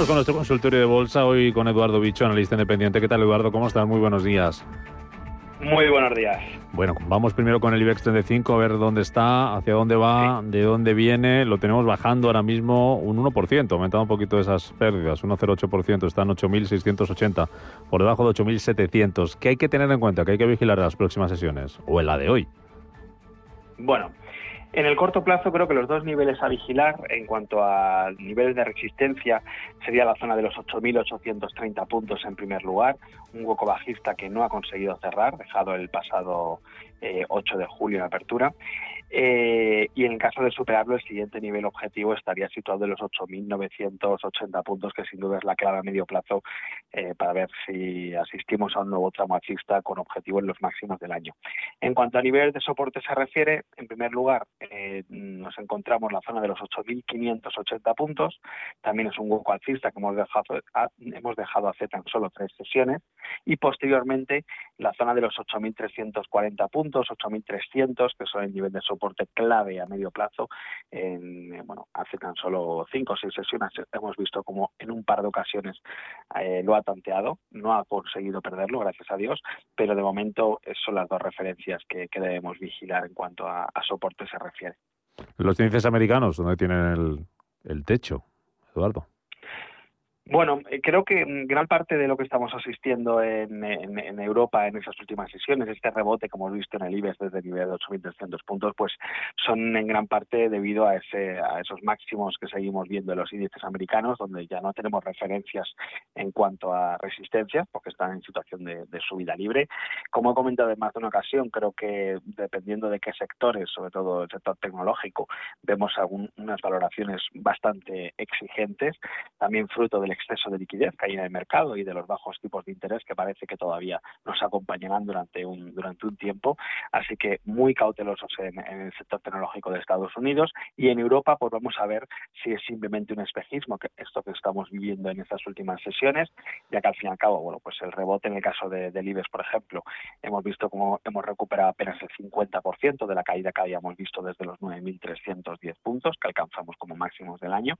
Con nuestro consultorio de bolsa, hoy con Eduardo Bicho, analista independiente. ¿Qué tal, Eduardo? ¿Cómo estás? Muy buenos días. Muy buenos días. Bueno, vamos primero con el IBEX 35 a ver dónde está, hacia dónde va, de dónde viene. Lo tenemos bajando ahora mismo un 1%, aumentado un poquito esas pérdidas, 1,08%, está en 8.680, por debajo de 8.700. ¿Qué hay que tener en cuenta? ¿Qué hay que vigilar en las próximas sesiones? ¿O en la de hoy? Bueno, en el corto plazo creo que los dos niveles a vigilar en cuanto a niveles de resistencia sería la zona de los 8.830 puntos en primer lugar, un hueco bajista que no ha conseguido cerrar, dejado el pasado 8 eh, de julio en apertura. Eh, y en caso de superarlo, el siguiente nivel objetivo estaría situado en los 8.980 puntos, que sin duda es la clave a medio plazo eh, para ver si asistimos a un nuevo tramo alcista con objetivo en los máximos del año. En cuanto a nivel de soporte se refiere, en primer lugar, nos encontramos en la zona de los 8.580 puntos. También es un hueco alcista que hemos dejado, hemos dejado hace tan solo tres sesiones. Y posteriormente, la zona de los 8.340 puntos, 8.300, que son el nivel de soporte soporte clave a medio plazo. En, eh, bueno, hace tan solo cinco o seis sesiones hemos visto como en un par de ocasiones eh, lo ha tanteado, no ha conseguido perderlo, gracias a Dios, pero de momento son las dos referencias que, debemos vigilar en cuanto a, soporte se refiere. Los índices americanos, donde tienen el, el techo, Eduardo. Bueno, eh, creo que gran parte de lo que estamos asistiendo en, Europa en esas últimas sesiones, este rebote como hemos visto en el IBEX desde el nivel de 8.300 puntos, pues son en gran parte debido a, ese, a esos máximos que seguimos viendo en los índices americanos, donde ya no tenemos referencias en cuanto a resistencia, porque están en situación de, subida libre. Como he comentado en más de una ocasión, creo que dependiendo de qué sectores, sobre todo el sector tecnológico, vemos algunas valoraciones bastante exigentes, también fruto del exceso de liquidez que hay en el mercado y de los bajos tipos de interés que parece que todavía nos acompañarán durante un, durante un tiempo. Así que muy cautelosos en, el sector tecnológico de Estados Unidos y en Europa pues vamos a ver si es simplemente un espejismo que esto que estamos viviendo en estas últimas sesiones, ya que al fin y al cabo, bueno, pues el rebote en el caso de, del IBEX, por ejemplo, hemos visto cómo hemos recuperado apenas el 50% de la caída que habíamos visto desde los 9.310 puntos que alcanzamos como máximos del año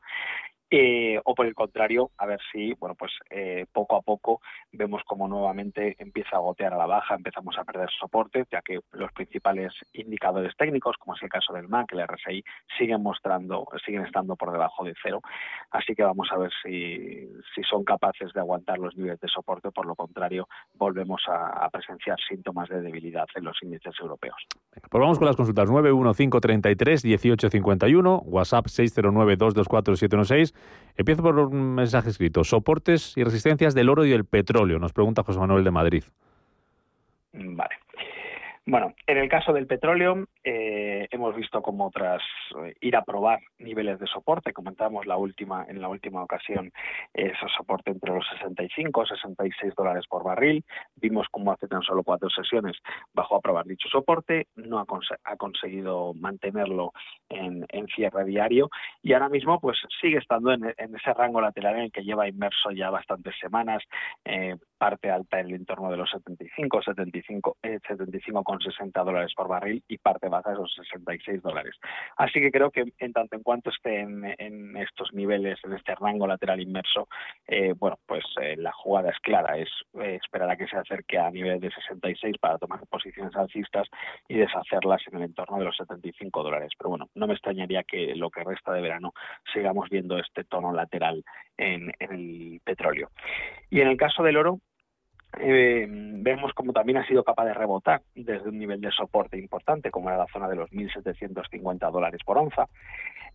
eh, o por el contrario, a ver si, bueno, pues eh, poco a poco vemos como nuevamente empieza a gotear a la baja, empezamos a perder soporte, ya que los principales indicadores técnicos, como es el caso del MAC, el RSI, siguen mostrando, siguen estando por debajo de cero. Así que vamos a ver si, si son capaces de aguantar los niveles de soporte, por lo contrario, volvemos a, presenciar síntomas de debilidad en los índices europeos. pues vamos con las consultas 91533 1851, WhatsApp 609 224 716 Empiezo por un mensaje escrito. Soportes y resistencias del oro y del petróleo, nos pregunta José Manuel de Madrid. Vale. Bueno, en el caso del petróleo, eh, hemos visto como tras eh, ir a probar niveles de soporte, comentábamos la última, en la última ocasión, ese soporte entre los 65 y 66 dólares por barril. Vimos cómo hace tan solo cuatro sesiones bajó a probar dicho soporte, no ha, conseguido mantenerlo en, cierre diario y ahora mismo pues sigue estando en, ese rango lateral en el que lleva inmerso ya bastantes semanas. Eh, parte alta en el entorno de los 75, 75, eh, 75,60 dólares por barril y parte baja de los 66 dólares. Así que creo que en tanto en cuanto esté en, estos niveles, en este rango lateral inmerso, eh, bueno, pues eh, la jugada es clara, es eh, esperar a que se acerque a nivel de 66 para tomar posiciones alcistas y deshacerlas en el entorno de los 75 dólares. Pero bueno, no me extrañaría que lo que resta de verano sigamos viendo este tono lateral en el petróleo. Y en el caso del oro, eh, vemos como también ha sido capaz de rebotar desde un nivel de soporte importante, como era la zona de los 1.750 dólares por onza,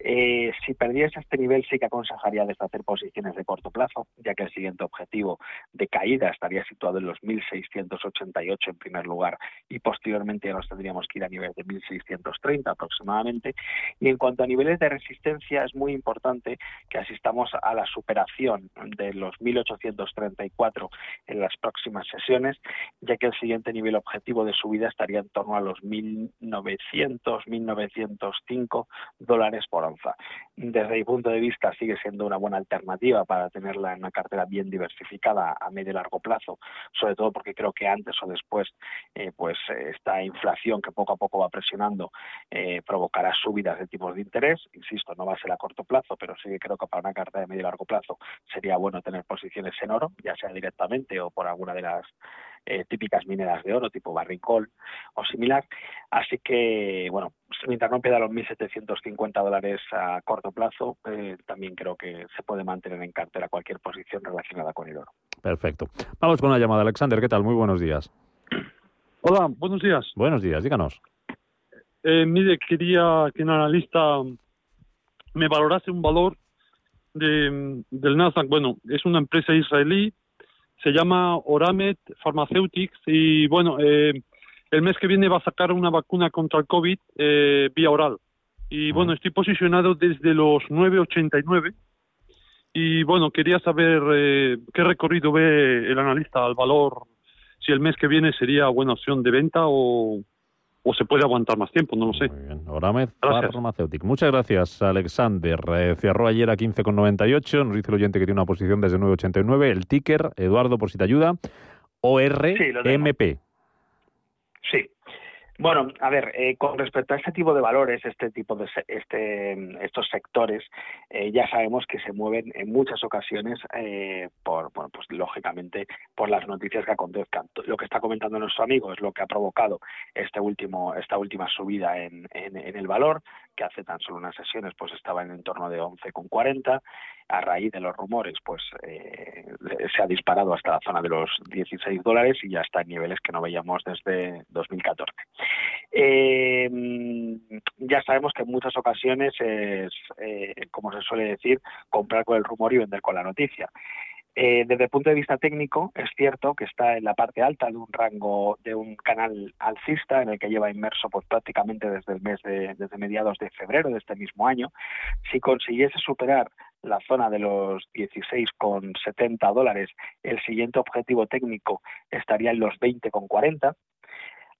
eh, si perdiese este nivel, sí que aconsejaría deshacer posiciones de corto plazo, ya que el siguiente objetivo de caída estaría situado en los 1.688 en primer lugar y posteriormente ya nos tendríamos que ir a niveles de 1.630 aproximadamente. Y en cuanto a niveles de resistencia, es muy importante que asistamos a la superación de los 1.834 en las próximas sesiones, ya que el siguiente nivel objetivo de subida estaría en torno a los 1.900, 1.905 dólares por desde mi punto de vista sigue siendo una buena alternativa para tenerla en una cartera bien diversificada a medio y largo plazo, sobre todo porque creo que antes o después eh, pues esta inflación que poco a poco va presionando eh, provocará subidas de tipos de interés. Insisto, no va a ser a corto plazo, pero sí que creo que para una cartera de medio y largo plazo sería bueno tener posiciones en oro, ya sea directamente o por alguna de las eh, típicas mineras de oro, tipo barricol o similar. Así que, bueno, mientras no a los 1.750 dólares a corto plazo, eh, también creo que se puede mantener en cartera cualquier posición relacionada con el oro. Perfecto. Vamos con la llamada. Alexander, ¿qué tal? Muy buenos días. Hola, buenos días. Buenos días, díganos. Eh, mire, quería que un analista me valorase un valor de, del Nasdaq. Bueno, es una empresa israelí se llama Oramet Pharmaceutics y bueno, eh, el mes que viene va a sacar una vacuna contra el COVID eh, vía oral. Y bueno, estoy posicionado desde los 9.89 y bueno, quería saber eh, qué recorrido ve el analista al valor, si el mes que viene sería buena opción de venta o, o se puede aguantar más tiempo, no lo sé. Muy bien. Oramed Pharmaceutic. Muchas gracias, Alexander. Eh, cerró ayer a 15,98. Nos dice el oyente que tiene una posición desde 9,89. El ticker, Eduardo, por si te ayuda, ORMP. Sí, Bueno, a ver, eh, con respecto a este tipo de valores, este tipo de este, estos sectores, eh, ya sabemos que se mueven en muchas ocasiones eh, por, bueno, pues lógicamente por las noticias que acontezcan. Lo que está comentando nuestro amigo es lo que ha provocado este último, esta última subida en, en, en el valor, que hace tan solo unas sesiones pues estaba en torno de 11,40 a raíz de los rumores, pues eh, se ha disparado hasta la zona de los 16 dólares y ya está en niveles que no veíamos desde 2014. Eh, ya sabemos que en muchas ocasiones es, eh, como se suele decir, comprar con el rumor y vender con la noticia. Eh, desde el punto de vista técnico, es cierto que está en la parte alta de un rango de un canal alcista en el que lleva inmerso pues, prácticamente desde el mes de, desde mediados de febrero de este mismo año. Si consiguiese superar la zona de los 16,70 dólares, el siguiente objetivo técnico estaría en los 20,40.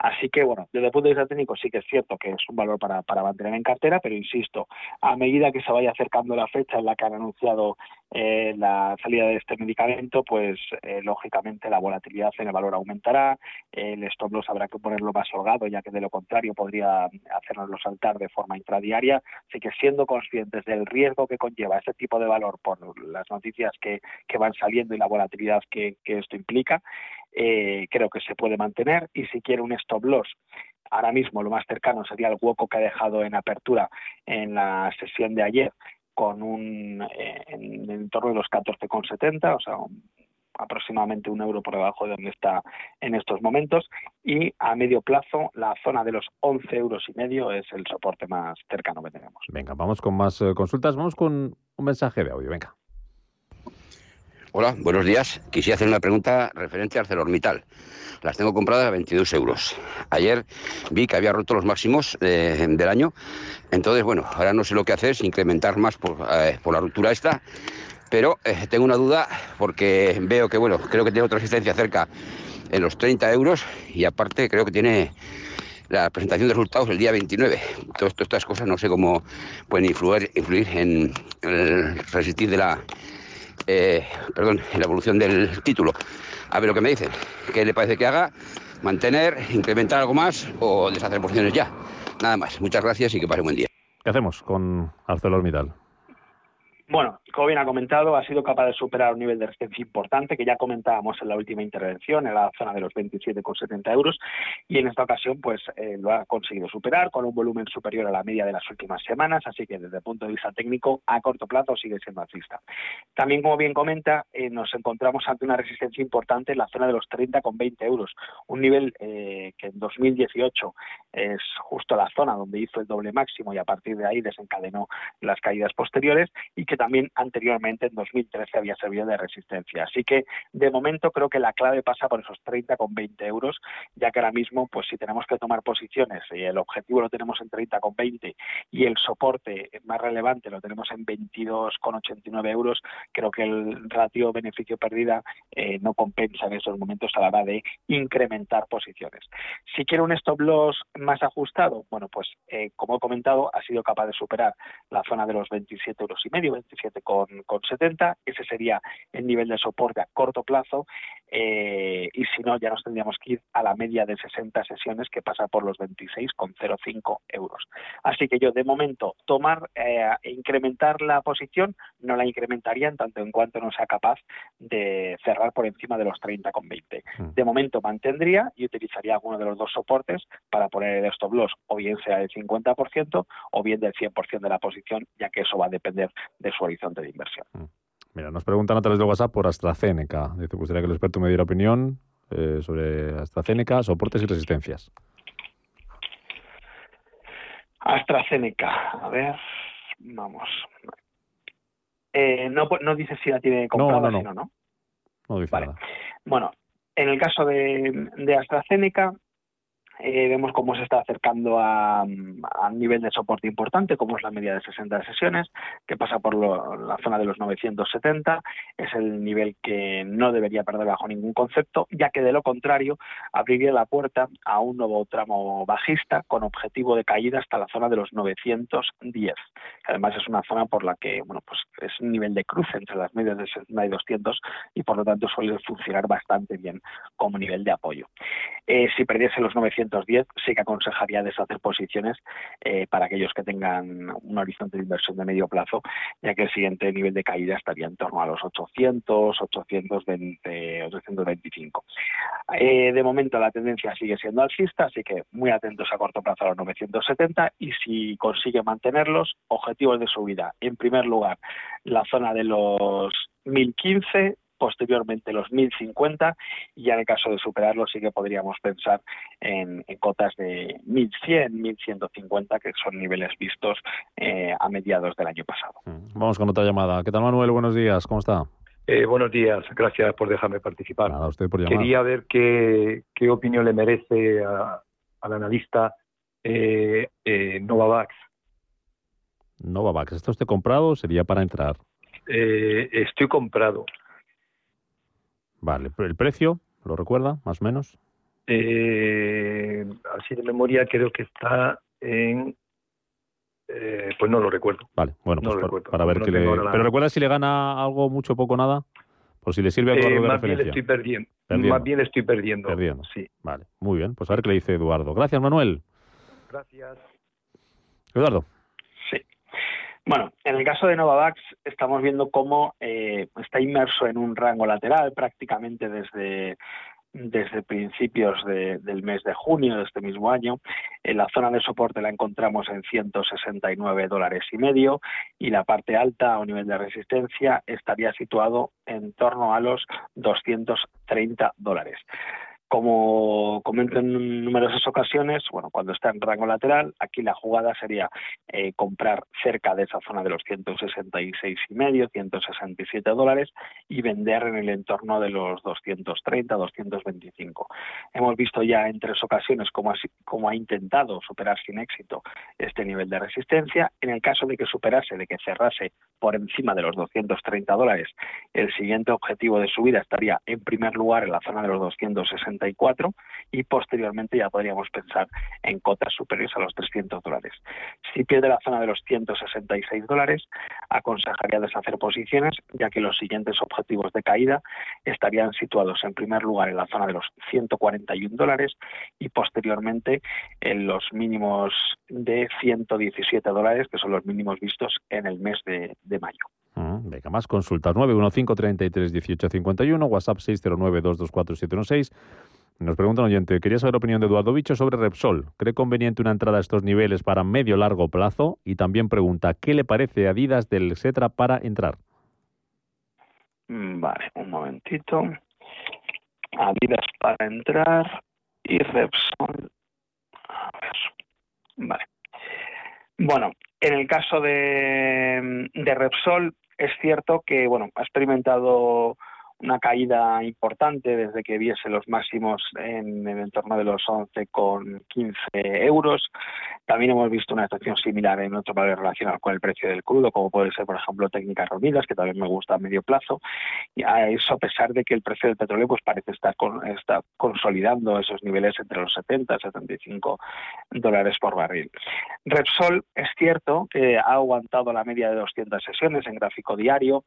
Así que, bueno, desde el punto de vista técnico sí que es cierto que es un valor para, para mantener en cartera, pero insisto, a medida que se vaya acercando la fecha en la que han anunciado eh, la salida de este medicamento, pues eh, lógicamente la volatilidad en el valor aumentará, el stop loss habrá que ponerlo más holgado, ya que de lo contrario podría hacernoslo saltar de forma intradiaria. Así que siendo conscientes del riesgo que conlleva este tipo de valor por las noticias que, van saliendo y la volatilidad que esto implica, eh, creo que se puede mantener y si quiere un stop loss ahora mismo lo más cercano sería el hueco que ha dejado en apertura en la sesión de ayer con un eh, en, torno de los 14,70 o sea aproximadamente un euro por debajo de donde está en estos momentos y a medio plazo la zona de los 11 euros y medio es el soporte más cercano que tenemos. Venga, vamos con más eh, consultas, vamos con un mensaje de audio, venga. Hola, buenos días. Quisiera hacer una pregunta referente a ArcelorMittal. Las tengo compradas a 22 euros. Ayer vi que había roto los máximos eh, del año. Entonces, bueno, ahora no sé lo que hacer, es incrementar más por, eh, la ruptura esta. Pero eh, tengo una duda porque veo que, bueno, creo que tiene otra resistencia cerca en los 30 euros y aparte creo que tiene la presentación de resultados el día 29. Todas estas cosas no sé cómo pueden influir, influir en el resistir de la eh, perdón, la evolución del título. A ver lo que me dicen. ¿Qué le parece que haga? ¿Mantener, incrementar algo más o deshacer porciones ya? Nada más. Muchas gracias y que pase un buen día. ¿Qué hacemos con ArcelorMittal? Bueno, como bien ha comentado, ha sido capaz de superar un nivel de resistencia importante que ya comentábamos en la última intervención, en la zona de los 27,70 euros, y en esta ocasión pues eh, lo ha conseguido superar con un volumen superior a la media de las últimas semanas, así que desde el punto de vista técnico, a corto plazo sigue siendo alcista. También, como bien comenta, eh, nos encontramos ante una resistencia importante en la zona de los 30,20 euros, un nivel eh, que en 2018 es justo la zona donde hizo el doble máximo y a partir de ahí desencadenó las caídas posteriores y que también anteriormente en 2013 había servido de resistencia. Así que de momento creo que la clave pasa por esos 30 con 20 euros, ya que ahora mismo, pues si tenemos que tomar posiciones y el objetivo lo tenemos en 30 con 20 y el soporte más relevante lo tenemos en 22 con 89 euros, creo que el ratio beneficio pérdida eh, no compensa en esos momentos a la hora de incrementar posiciones. Si quiero un stop loss más ajustado, bueno, pues eh, como he comentado, ha sido capaz de superar la zona de los 27 euros y medio, 27,70. Ese sería el nivel de soporte a corto plazo. Eh, y si no, ya nos tendríamos que ir a la media de 60 sesiones que pasa por los 26,05 euros. Así que yo, de momento, tomar e incrementar la posición, no la incrementaría en tanto en cuanto no sea capaz de cerrar por encima de los 30,20. Mm. De momento mantendría y utilizaría alguno de los dos soportes para poner el stop loss, o bien sea del 50% o bien del 100% de la posición, ya que eso va a depender de su horizonte de inversión. Mm. Mira, nos preguntan a través de WhatsApp por AstraZeneca. Dice, gustaría que el experto me diera opinión eh, sobre AstraZeneca, soportes y resistencias. AstraZeneca, a ver, vamos. Eh, no, no dice si la tiene comprada, no, no, no. no. dice nada. Bueno, en el caso de, de AstraZeneca, eh, vemos cómo se está acercando a, un nivel de soporte importante, como es la media de 60 sesiones, que pasa por la zona de los 970. Es el nivel que no debería perder bajo ningún concepto, ya que de lo contrario abriría la puerta a un nuevo tramo bajista con objetivo de caída hasta la zona de los 910. además es una zona por la que bueno, pues es un nivel de cruce entre las medias de 60 y 200 y por lo tanto suele funcionar bastante bien como nivel de apoyo. Eh, si perdiese los 900 910, sí que aconsejaría deshacer posiciones eh, para aquellos que tengan un horizonte de inversión de medio plazo, ya que el siguiente nivel de caída estaría en torno a los 800, 820, 825. Eh, de momento la tendencia sigue siendo alcista, así que muy atentos a corto plazo a los 970 y si consigue mantenerlos, objetivos de subida. En primer lugar, la zona de los 1015 posteriormente los 1050 y ya en el caso de superarlo sí que podríamos pensar en, cotas de 1100, 1150 que son niveles vistos eh, a mediados del año pasado. Mm. Vamos con otra llamada. ¿Qué tal Manuel? Buenos días, ¿cómo está? Eh, buenos días, gracias por dejarme participar. Nada, usted por llamar. Quería ver qué, qué opinión le merece al analista eh, eh, Novavax. Novavax, ¿está usted comprado o sería para entrar? Eh, estoy comprado. Vale, ¿el precio lo recuerda, más o menos? Eh, así de memoria creo que está en... Eh, pues no lo recuerdo. Vale, bueno, pues para ver qué le... Pero recuerda si le gana algo, mucho, poco, nada, por si le sirve algo de más referencia. Bien estoy perdiendo. Más bien estoy perdiendo. Perdiendo. Sí. Vale, muy bien. Pues a ver qué le dice Eduardo. Gracias, Manuel. Gracias. Eduardo. Bueno, en el caso de Novavax estamos viendo cómo eh, está inmerso en un rango lateral prácticamente desde desde principios de, del mes de junio de este mismo año. En la zona de soporte la encontramos en 169 dólares y medio y la parte alta o nivel de resistencia estaría situado en torno a los 230 dólares. Como comento en numerosas ocasiones, bueno, cuando está en rango lateral, aquí la jugada sería eh, comprar cerca de esa zona de los 166 y medio, 167 dólares y vender en el entorno de los 230, 225. Hemos visto ya en tres ocasiones cómo, cómo ha intentado superar sin éxito este nivel de resistencia. En el caso de que superase, de que cerrase por encima de los 230 dólares, el siguiente objetivo de subida estaría en primer lugar en la zona de los 260 y posteriormente ya podríamos pensar en cotas superiores a los 300 dólares. Si pierde la zona de los 166 dólares, aconsejaría deshacer posiciones, ya que los siguientes objetivos de caída estarían situados en primer lugar en la zona de los 141 dólares y posteriormente en los mínimos de 117 dólares, que son los mínimos vistos en el mes de, mayo. Mm, venga, más consultas 915 33 18 51, WhatsApp 609 224 716 nos pregunta un oyente, quería saber la opinión de Eduardo Bicho sobre Repsol. ¿Cree conveniente una entrada a estos niveles para medio-largo plazo? Y también pregunta, ¿qué le parece Adidas del Setra para entrar? Mm, vale, un momentito. Adidas para entrar y Repsol. A. Vale. Bueno, en el caso de, de Repsol, es cierto que bueno, ha experimentado una caída importante desde que viese los máximos en el entorno de los 11,15 euros. También hemos visto una situación similar en otros valores relacionados con el precio del crudo, como puede ser, por ejemplo, técnicas reunidas, que también me gusta a medio plazo. Y a eso, a pesar de que el precio del petróleo pues parece estar, con, está consolidando esos niveles entre los 70 y 75 dólares por barril. Repsol es cierto que ha aguantado la media de 200 sesiones en gráfico diario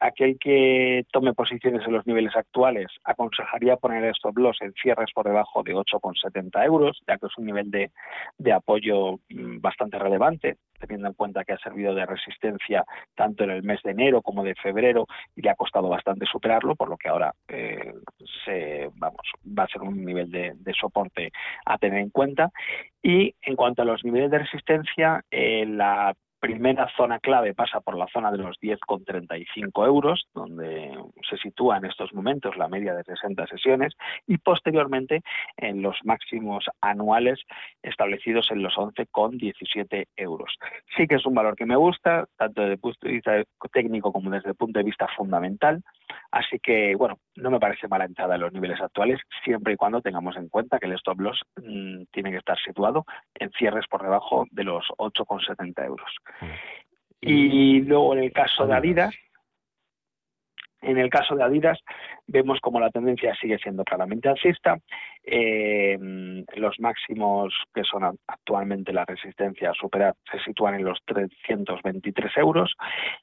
aquel que tome posiciones en los niveles actuales aconsejaría poner stop loss en cierres por debajo de 8,70 euros, ya que es un nivel de, de apoyo mm, bastante relevante, teniendo en cuenta que ha servido de resistencia tanto en el mes de enero como de febrero y le ha costado bastante superarlo, por lo que ahora eh, se, vamos, va a ser un nivel de, de, soporte a tener en cuenta. Y en cuanto a los niveles de resistencia, eh, la primera zona clave pasa por la zona de los 10,35 euros, donde se sitúa en estos momentos la media de 60 sesiones, y posteriormente en los máximos anuales establecidos en los 11,17 euros. Sí que es un valor que me gusta, tanto desde el punto de vista técnico como desde el punto de vista fundamental, así que, bueno, no me parece mala entrada en los niveles actuales, siempre y cuando tengamos en cuenta que el stop loss mmm, tiene que estar situado en cierres por debajo de los 8,70 euros. Y luego en el caso de Adidas, en el caso de Adidas, vemos como la tendencia sigue siendo claramente alcista. Eh, los máximos que son actualmente la resistencia a superar se sitúan en los 323 euros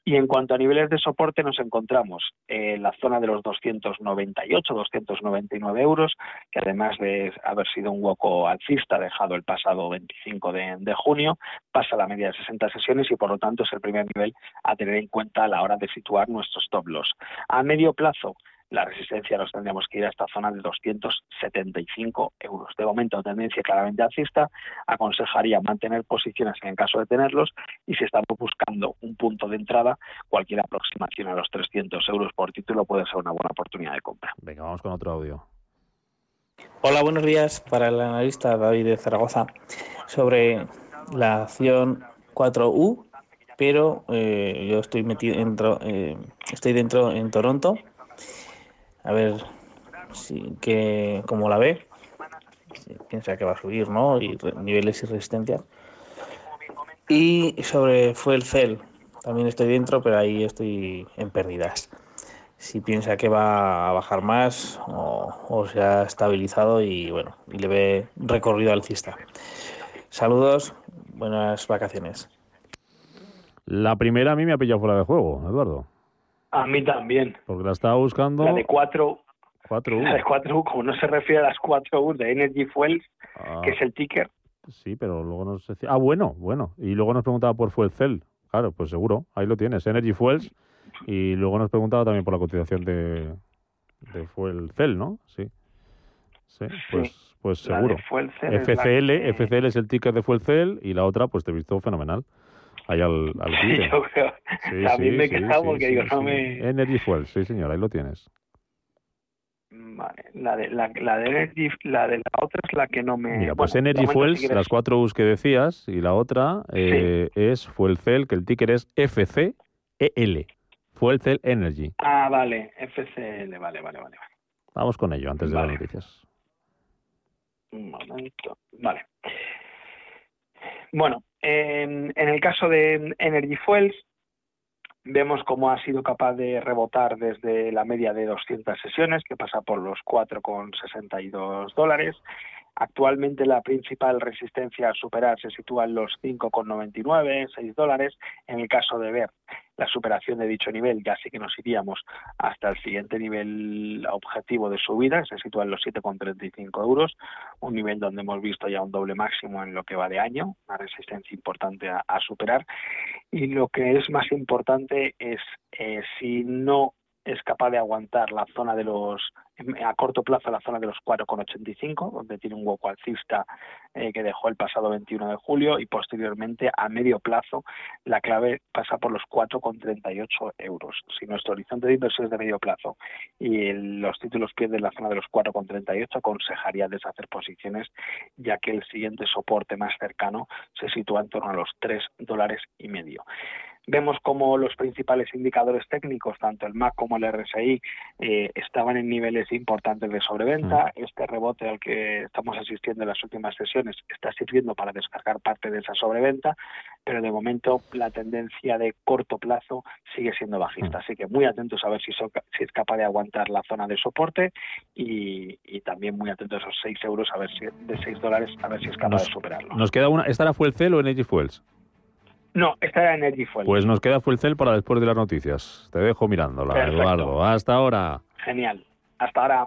y en cuanto a niveles de soporte nos encontramos en la zona de los 298, 299 euros, que además de haber sido un hueco alcista dejado el pasado 25 de, de junio, pasa la media de 60 sesiones y por lo tanto es el primer nivel a tener en cuenta a la hora de situar nuestros stop loss. A medio plazo, la resistencia nos tendríamos que ir a esta zona de 275 euros. De momento, tendencia claramente alcista, aconsejaría mantener posiciones en caso de tenerlos y si estamos buscando un punto de entrada, cualquier aproximación a los 300 euros por título puede ser una buena oportunidad de compra. Venga, vamos con otro audio. Hola, buenos días para el analista David de Zaragoza sobre la acción 4U, pero eh, yo estoy metido dentro, eh, estoy dentro en Toronto a ver si, que, cómo la ve, si piensa que va a subir, ¿no? Y niveles y resistencia. Y sobre fue el CEL, también estoy dentro, pero ahí estoy en pérdidas. Si piensa que va a bajar más o, se ha estabilizado y bueno, y le ve recorrido alcista. Saludos, buenas vacaciones. La primera a mí me ha pillado fuera de juego, Eduardo. A mí también. Porque la estaba buscando. La de 4 4U. La de 4U, como no se refiere a las 4U de Energy Fuels, Ah. que es el ticker. Sí, pero luego nos decía. Ah, bueno, bueno. Y luego nos preguntaba por Fuel Cell. Claro, pues seguro. Ahí lo tienes. Energy Fuels. Y luego nos preguntaba también por la cotización de, de Fuel Cell, ¿no? Sí. Sí, pues, pues seguro. Es FCL, que- FCL es el ticker de Fuel Cell y la otra, pues te he visto fenomenal. Ahí al, al quite. Yo creo. Sí, También sí, me he sí, quejado sí, porque sí, digo, no sí. me. Energy Fuel, sí, señor, ahí lo tienes. Vale, la de, la, la de Energy, la de la otra es la que no me. Mira, pues bueno, Energy Fuels, si las cuatro U's que decías, y la otra eh, es Fuel Cell, que el ticker es FCEL. Fuel Cell Energy. Ah, vale, FCL, vale, vale, vale. Vamos con ello antes de Vale. las noticias. Un momento. Vale. Bueno, en, el caso de Energy Fuels, vemos cómo ha sido capaz de rebotar desde la media de 200 sesiones, que pasa por los 4,62 dólares. Actualmente la principal resistencia a superar se sitúa en los 5,99, 6 dólares. En el caso de ver la superación de dicho nivel, ya sí que nos iríamos hasta el siguiente nivel objetivo de subida, que se sitúa en los 7,35 euros, un nivel donde hemos visto ya un doble máximo en lo que va de año, una resistencia importante a, superar. Y lo que es más importante es eh, si no es capaz de aguantar la zona de los, a corto plazo, la zona de los 4,85, donde tiene un hueco alcista eh, que dejó el pasado 21 de julio, y posteriormente a medio plazo la clave pasa por los 4,38 euros. Si nuestro horizonte de inversión es de medio plazo y los títulos pierden la zona de los 4,38, aconsejaría deshacer posiciones, ya que el siguiente soporte más cercano se sitúa en torno a los 3 dólares y medio. Vemos como los principales indicadores técnicos, tanto el MAC como el RSI, eh, estaban en niveles importantes de sobreventa. Este rebote al que estamos asistiendo en las últimas sesiones está sirviendo para descargar parte de esa sobreventa, pero de momento la tendencia de corto plazo sigue siendo bajista. Así que muy atentos a ver si, so- si es capaz de aguantar la zona de soporte y, y también muy atentos a esos 6 euros, a ver si, de 6 dólares, a ver si es capaz Nos, de superarlo. nos queda una. ¿Esta Fuel Cell o Energy Fuels? No, esta era Energy Fuel. Pues nos queda Fuel Cell para después de las noticias. Te dejo mirándola, Perfecto. Eduardo. Hasta ahora. Genial. Hasta ahora.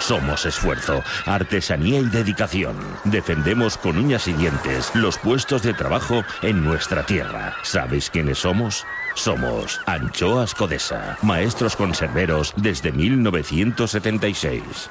Somos esfuerzo, artesanía y dedicación. Defendemos con uñas y dientes los puestos de trabajo en nuestra tierra. ¿Sabéis quiénes somos? Somos Anchoas Codesa, maestros conserveros desde 1976.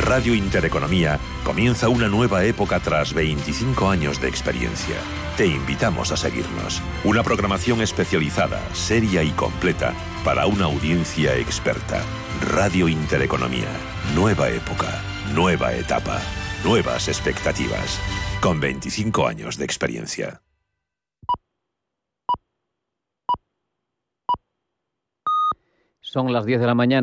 Radio Intereconomía comienza una nueva época tras 25 años de experiencia. Te invitamos a seguirnos. Una programación especializada, seria y completa para una audiencia experta. Radio Intereconomía. Nueva época, nueva etapa, nuevas expectativas. Con 25 años de experiencia. Son las 10 de la mañana.